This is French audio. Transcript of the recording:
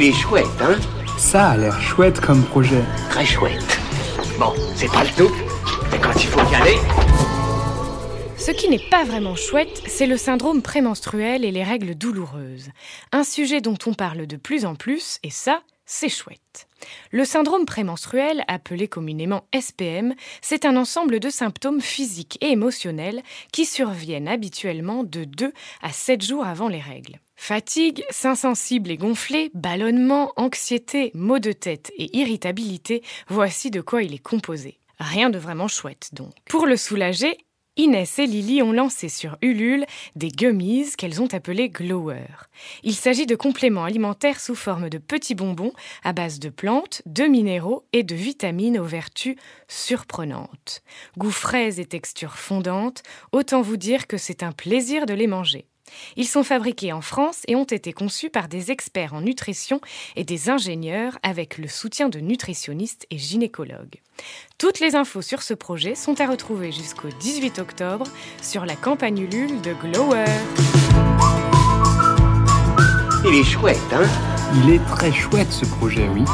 Il est chouette, hein Ça a l'air chouette comme projet. Très chouette. Bon, c'est pas le tout, mais quand il faut y aller... Ce qui n'est pas vraiment chouette, c'est le syndrome prémenstruel et les règles douloureuses. Un sujet dont on parle de plus en plus, et ça, c'est chouette. Le syndrome prémenstruel, appelé communément SPM, c'est un ensemble de symptômes physiques et émotionnels qui surviennent habituellement de 2 à 7 jours avant les règles. Fatigue, seins sensibles et gonflés, ballonnement, anxiété, maux de tête et irritabilité, voici de quoi il est composé. Rien de vraiment chouette donc. Pour le soulager, Inès et Lily ont lancé sur Ulule des gummies qu'elles ont appelées Glower. Il s'agit de compléments alimentaires sous forme de petits bonbons à base de plantes, de minéraux et de vitamines aux vertus surprenantes. Goût frais et texture fondante, autant vous dire que c'est un plaisir de les manger. Ils sont fabriqués en France et ont été conçus par des experts en nutrition et des ingénieurs avec le soutien de nutritionnistes et gynécologues. Toutes les infos sur ce projet sont à retrouver jusqu'au 18 octobre sur la campagne Ulule de Glower. Il est chouette, hein? Il est très chouette ce projet, oui.